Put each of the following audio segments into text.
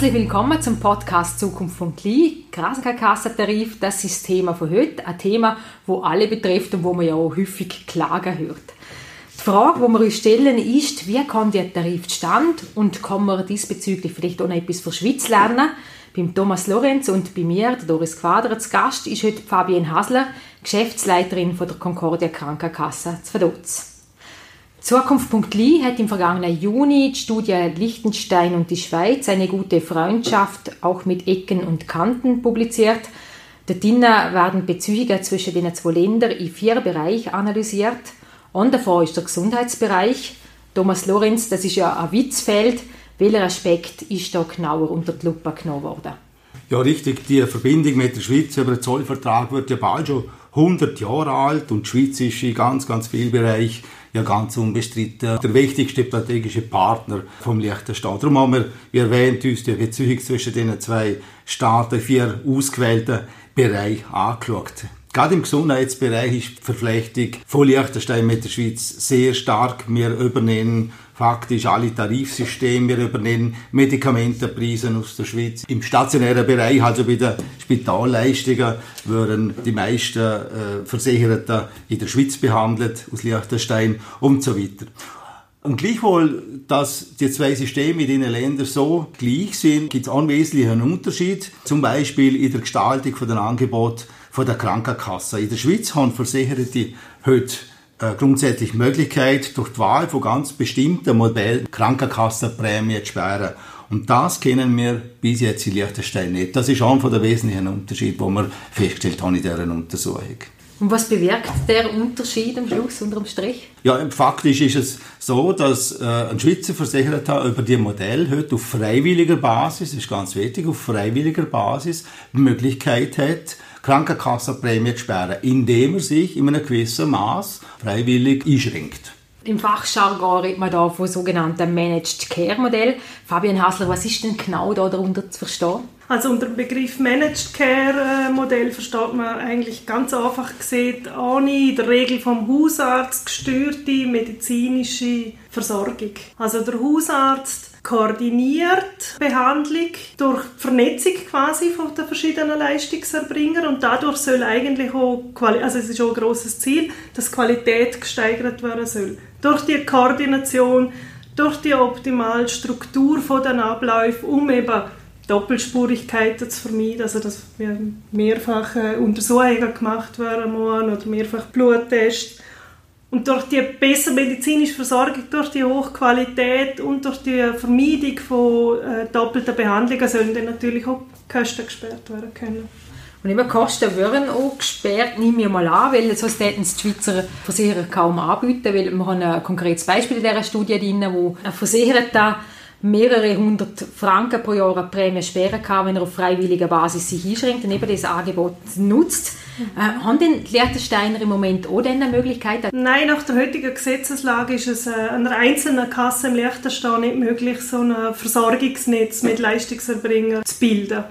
Herzlich willkommen zum Podcast Zukunft von Kli. Krankenkassentarif, das ist das Thema von heute. Ein Thema, wo alle betrifft und wo man ja auch häufig Klagen hört. Die Frage, die wir uns stellen, ist, wie kommt der Tarif zustande und kann man diesbezüglich vielleicht auch noch etwas die Schweiz lernen? Beim Thomas Lorenz und bei mir, der Doris Quader, zu Gast ist heute Fabienne Hasler, Geschäftsleiterin von der Concordia Krankenkasse zu Verdotz. Zukunft.li hat im vergangenen Juni die Studie Liechtenstein und die Schweiz eine gute Freundschaft auch mit Ecken und Kanten publiziert. Dort werden Beziehungen zwischen den zwei Ländern in vier Bereichen analysiert. Und davon ist der Gesundheitsbereich. Thomas Lorenz, das ist ja ein Witzfeld. Welcher Aspekt ist da genauer unter die Lupe genommen worden? Ja, richtig. Die Verbindung mit der Schweiz über den Zollvertrag wird ja bald schon 100 Jahre alt und die Schweiz ist in ganz, ganz vielen Bereichen ja ganz unbestritten der wichtigste strategische Partner vom Liechtenstein. Darum haben wir, wie erwähnt, uns die Beziehung zwischen den zwei Staaten, vier ausgewählten Bereichen angeschaut. Gerade im Gesundheitsbereich ist die Verflechtung von Liechtenstein mit der Schweiz sehr stark. Wir übernehmen faktisch alle Tarifsysteme. Wir übernehmen Medikamentenpreise aus der Schweiz. Im stationären Bereich, also bei den Spitalleistungen, werden die meisten äh, Versicherten in der Schweiz behandelt, aus Liechtenstein und so weiter. Und gleichwohl, dass die zwei Systeme in den Ländern so gleich sind, gibt es einen wesentlichen Unterschied. Zum Beispiel in der Gestaltung von den Angeboten von der Krankenkasse. In der Schweiz haben Versicherte heute grundsätzlich Möglichkeit, durch die Wahl von ganz bestimmten Modellen Krankenkassenprämien zu sparen. Und das kennen wir bis jetzt in Liechtenstein nicht. Das ist einer der wesentlichen Unterschiede, die wir festgestellt haben in dieser Untersuchung. Und was bewirkt der Unterschied am Schluss unterm Strich? Ja, faktisch ist es so, dass äh, ein Schweizer Versicherter über die Modell heute auf freiwilliger Basis, das ist ganz wichtig, auf freiwilliger Basis die Möglichkeit hat, Krankenkassenprämie zu sparen, indem er sich in einem gewissen Maß freiwillig einschränkt. Im Fachjargon redet man da von sogenannten Managed Care Modell. Fabian Hassler, was ist denn genau da darunter zu verstehen? Also unter dem Begriff Managed Care äh, Modell versteht man eigentlich ganz einfach gesehen ohne in der Regel vom Hausarzt gesteuerte medizinische Versorgung. Also der Hausarzt koordiniert Behandlung durch Vernetzung quasi von den verschiedenen Leistungserbringern und dadurch soll eigentlich auch, also es ist auch ein grosses Ziel, dass Qualität gesteigert werden soll. Durch die Koordination, durch die optimale Struktur von den Abläufen, um eben Doppelspurigkeiten zu vermeiden, also dass mehrfach Untersuchungen gemacht werden oder mehrfach Bluttests und durch die bessere medizinische Versorgung, durch die Hochqualität und durch die Vermeidung von äh, doppelten Behandlungen sollen dann natürlich auch Kosten gesperrt werden können. Und immer Kosten werden auch gesperrt, nehme ich mal an, weil sonst hätten es die Schweizer Versicherer kaum anbieten, weil wir haben ein konkretes Beispiel in dieser Studie drin, wo ein Versicherter mehrere hundert Franken pro Jahr an Prämie sperren kann, wenn er auf freiwilliger Basis sich einschränkt und eben das Angebot nutzt. Äh, haben denn die Liechtensteiner im Moment auch diese Möglichkeit? Nein, nach der heutigen Gesetzeslage ist es äh, einer einzelnen Kasse im Liechtenstein nicht möglich, so ein Versorgungsnetz mit Leistungserbringern zu bilden.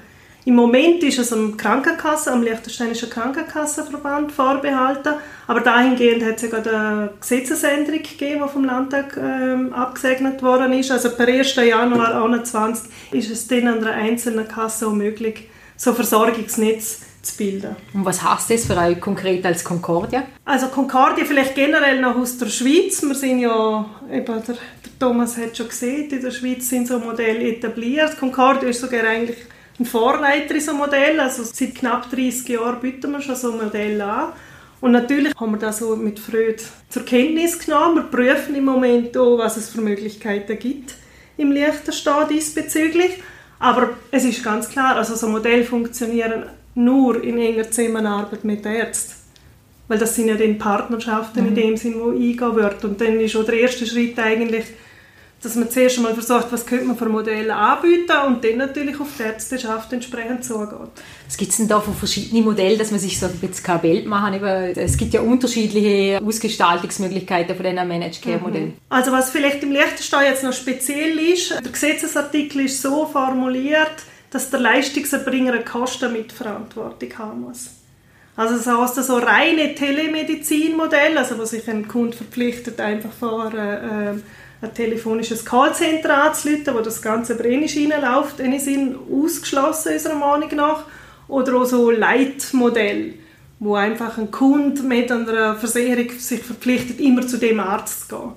Im Moment ist es am Krankenkasse, am Liechtensteinischen Krankenkassenverband vorbehalten, aber dahingehend hat es ja gerade eine Gesetzesänderung gegeben, die vom Landtag ähm, abgesegnet worden ist. Also per 1. Januar 2021 ist es dann an einer einzelnen Kasse auch möglich, so ein Versorgungsnetz zu bilden. Und was heißt das für euch konkret als Concordia? Also Concordia vielleicht generell noch aus der Schweiz. Wir sind ja, eben der, der Thomas hat schon gesehen, in der Schweiz sind so Modelle etabliert. Concordia ist sogar eigentlich ein Vorreiter in so Modell. Also seit knapp 30 Jahren bieten wir schon so Modelle an. Und natürlich haben wir das so mit Freude zur Kenntnis genommen. Wir prüfen im Moment auch, was es für Möglichkeiten gibt im Liechtenstein diesbezüglich. Aber es ist ganz klar, also so Modelle funktionieren nur in enger Zusammenarbeit mit Ärzten. Weil das sind ja dann Partnerschaften mhm. in dem Sinn, wo eingehen wird. Und dann ist schon der erste Schritt eigentlich, dass man zuerst einmal versucht, was könnte man für Modelle anbieten und dann natürlich auf die Ärzteschaft entsprechend zugeht. Was gibt es denn da für verschiedene Modelle, dass man sich so ein bisschen kein Bild machen Es gibt ja unterschiedliche Ausgestaltungsmöglichkeiten von diesen Managed Care Modellen. Mhm. Also was vielleicht im Liechtenstein jetzt noch speziell ist, der Gesetzesartikel ist so formuliert, dass der Leistungserbringer eine Kostenmitverantwortung haben muss. Also das heißt, so reine Telemedizinmodell, also wo sich ein Kunde verpflichtet, einfach vor äh, ein telefonisches Callcenter anzuleiten, wo das Ganze über eine Schiene läuft. Die sind ausgeschlossen, unserer Meinung nach. Oder auch so Leitmodelle, wo einfach ein Kunde mit einer Versicherung sich verpflichtet, immer zu dem Arzt zu gehen.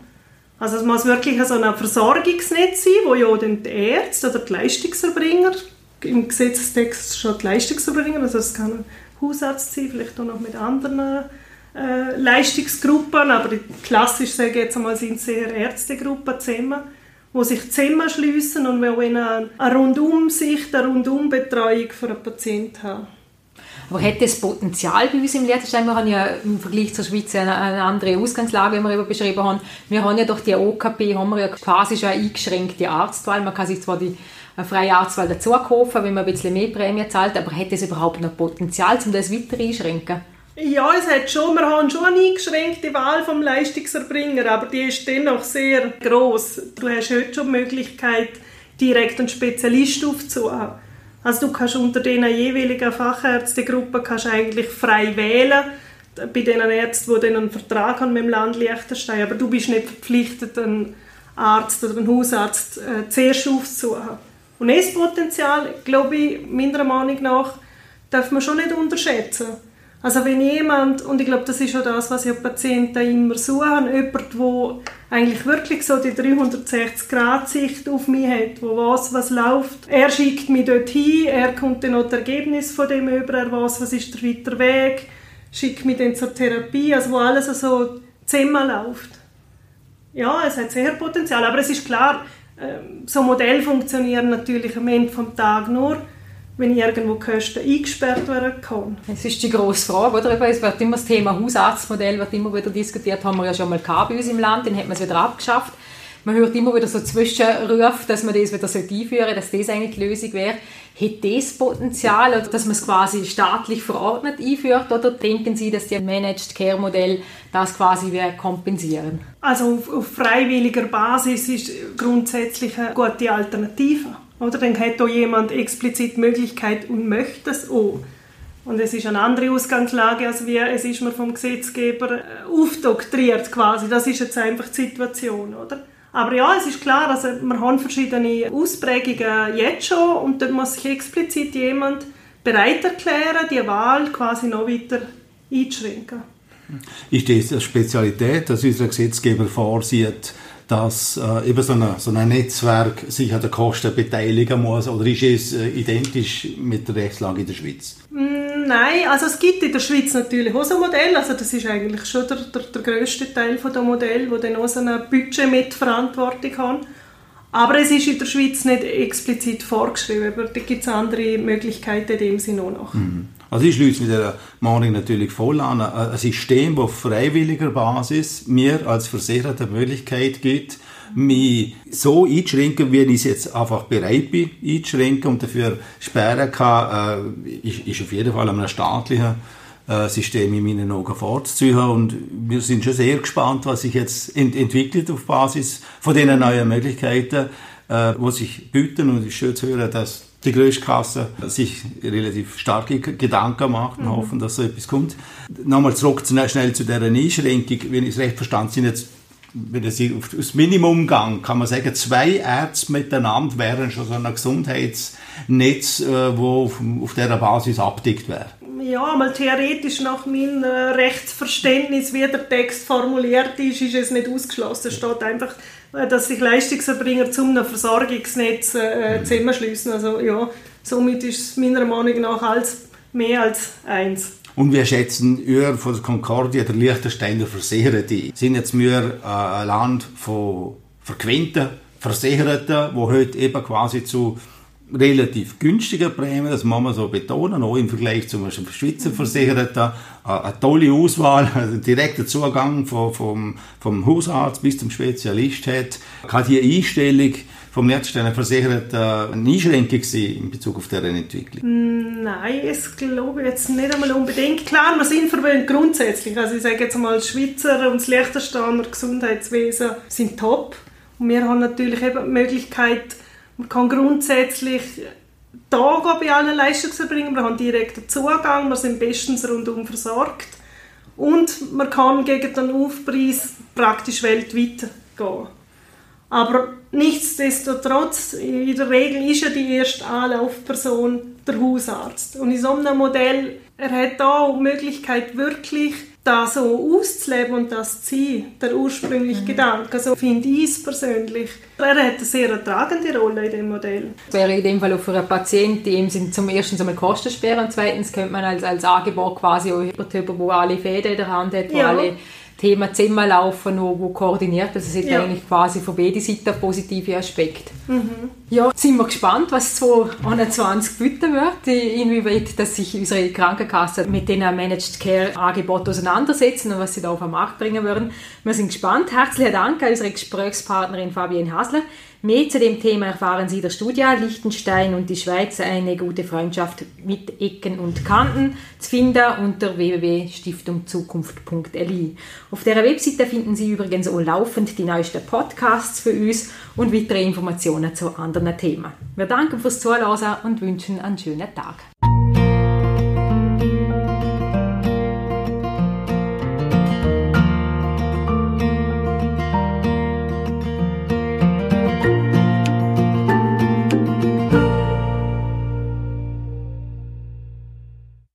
Also es muss wirklich so ein Versorgungsnetz sein, wo ja dann die Ärzte oder die Leistungserbringer, im Gesetzestext schon die Leistungserbringer, also es kann ein Hausarzt sein, vielleicht auch noch mit anderen äh, Leistungsgruppen, aber klassisch sage ich jetzt einmal sind es eher Ärztegruppen zusammen, wo sich zusammenschliessen und wo eine, eine Rundumsicht, eine Rundumbetreuung für einen Patienten haben. Aber hätte es Potenzial bei uns im Liechtenstein? Wir haben ja im Vergleich zur Schweiz eine, eine andere Ausgangslage, wie wir eben beschrieben haben. Wir haben ja durch die OKP haben wir ja quasi schon eine eingeschränkte Arztwahl. Man kann sich zwar die freie Arztwahl dazu kaufen, wenn man ein bisschen mehr Prämie zahlt, aber hätte es überhaupt noch Potenzial, um das weiter einschränken? Ja, es hat schon, wir haben schon eine eingeschränkte Wahl vom Leistungserbringer, aber die ist dennoch sehr groß. Du hast heute schon die Möglichkeit, direkt einen Spezialist aufzuhaben. Also du kannst unter den jeweiligen Fachärztegruppen kannst eigentlich frei wählen, bei den Ärzten, die einen Vertrag haben mit dem Land Liechtenstein, aber du bist nicht verpflichtet, einen Arzt oder einen Hausarzt äh, zuerst aufzuhaben. Und das Potenzial, glaube ich, meiner Meinung nach, darf man schon nicht unterschätzen. Also wenn jemand, und ich glaube, das ist auch das, was ja Patienten immer suchen, jemand, der eigentlich wirklich so die 360-Grad-Sicht auf mich hat, wo weiß, was läuft. Er schickt mich dorthin, er kommt dann noch das Ergebnis von dem über, er weiß, was ist der weitere Weg, schickt mich dann zur Therapie, also wo alles so zusammenläuft. Ja, es hat sehr Potenzial, aber es ist klar, ähm, so Modelle funktionieren natürlich am Ende des Tages nur, wenn irgendwo Kosten eingesperrt werden kann. Das ist die grosse Frage, oder? Es wird immer das Thema Hausarztmodell wird immer wieder diskutiert, haben wir ja schon mal gehabt bei uns im Land, dann hat man es wieder abgeschafft. Man hört immer wieder so Zwischenrufe, dass man das wieder einführen sollte, dass das eigentlich die Lösung wäre. Hat das Potenzial, dass man es quasi staatlich verordnet einführt, oder denken Sie, dass die Managed Care Modell das quasi kompensieren? Also auf, auf freiwilliger Basis ist grundsätzlich eine gute Alternative. Oder dann hat auch jemand explizit Möglichkeit und möchte es auch. Und es ist eine andere Ausgangslage, als wir, es ist mir vom Gesetzgeber äh, aufdoktriert quasi. Das ist jetzt einfach die Situation, oder? Aber ja, es ist klar, also wir haben verschiedene Ausprägungen jetzt schon und dann muss sich explizit jemand bereit erklären, die Wahl quasi noch weiter einzuschränken. Ist das eine Spezialität, dass unser Gesetzgeber vorsieht, dass äh, eben so, eine, so ein Netzwerk sich an den Kosten beteiligen muss oder ist es äh, identisch mit der Rechtslage in der Schweiz? Mm, nein, also es gibt in der Schweiz natürlich auch so Modelle, also das ist eigentlich schon der, der, der grösste Teil von der Modell, wo dann auch so ein Budget mit Verantwortung haben. Aber es ist in der Schweiz nicht explizit vorgeschrieben, aber da gibt es andere Möglichkeiten in dem Sinne auch noch. Mhm. Also ich schließe mit der Meinung natürlich voll an. Ein System, das auf freiwilliger Basis mir als Versicherer die Möglichkeit gibt, mich so einzuschränken, wie ich es jetzt einfach bereit bin einzuschränken und dafür sperren kann, äh, ist, ist auf jeden Fall einem staatlichen äh, System in meinen Augen vorzuziehen. Und wir sind schon sehr gespannt, was sich jetzt ent entwickelt auf Basis von diesen neuen Möglichkeiten, äh, die sich bieten. Und es ist schön zu hören, dass die größte Kasse sich relativ starke Gedanken macht und mhm. hoffen, dass so etwas kommt. Nochmal zurück schnell zu dieser Einschränkung. Wenn ich es recht verstanden sind jetzt wenn es auf das Minimum gang, kann man sagen, zwei Ärzte miteinander wären schon so ein Gesundheitsnetz, äh, wo auf, auf dieser Basis abdeckt wäre. Ja, mal theoretisch nach meinem Rechtsverständnis, wie der Text formuliert ist, ist es nicht ausgeschlossen. Es steht einfach äh, dass sich Leistungserbringer zu einem Versorgungsnetz äh, mhm. zusammenschließen. Also ja, somit ist es meiner Meinung nach als, mehr als eins. Und wir schätzen ihr von der Concordia, der Liechtensteiner Versicherte, sind jetzt wir äh, ein Land von frequenten Versicherten, wo heute eben quasi zu relativ günstige Prämie, das muss man so betonen, auch im Vergleich zum Schweizer Versicherten. Äh, eine tolle Auswahl, also direkter Zugang vom, vom, vom Hausarzt bis zum Spezialist hat. Kann die Einstellung vom letzten Versicherten eine Einschränkung sein in Bezug auf deren Entwicklung? Nein, es glaube ich jetzt nicht einmal unbedingt. Klar, wir sind verwöhnt grundsätzlich. Also ich sage jetzt mal, Schweizer und das Liechtensteiner Gesundheitswesen sind top. Und wir haben natürlich eben die Möglichkeit, man kann grundsätzlich da bei allen Leistungserbringern, wir haben direkten Zugang, wir sind bestens rundum versorgt und man kann gegen den Aufpreis praktisch weltweit gehen. Aber nichtsdestotrotz, in der Regel ist ja die erste Anlaufperson der Hausarzt. Und in so einem Modell, er hat auch die Möglichkeit, wirklich das so auszuleben und das zu sein, der ursprüngliche mhm. Gedanke. Also finde ich es persönlich. Er hat eine sehr tragende Rolle in dem Modell. Das wäre in dem Fall auch für einen Patienten, sind zum ersten einmal Kostensperren und zweitens könnte man als, als Angebot quasi auch jemanden, der alle Fäden in der Hand hat, wo ja. alle Thema zusammenlaufen, wo, wo koordiniert. Also es hat ja. eigentlich quasi von beiden Seiten positive Aspekte. Mhm. Ja, sind wir gespannt, was 2021 bieten wird, inwieweit dass sich unsere Krankenkassen mit den Managed Care Angeboten auseinandersetzen und was sie da auf den Markt bringen würden. Wir sind gespannt. Herzlichen Dank an unsere Gesprächspartnerin Fabienne Hasler. Mehr zu dem Thema erfahren Sie in der Studie Liechtenstein und die Schweiz eine gute Freundschaft mit Ecken und Kanten zu finden unter www.stiftungzukunft.li. Auf der Webseite finden Sie übrigens auch laufend die neuesten Podcasts für uns und weitere Informationen zu anderen Themen. Wir danken fürs Zuhören und wünschen einen schönen Tag.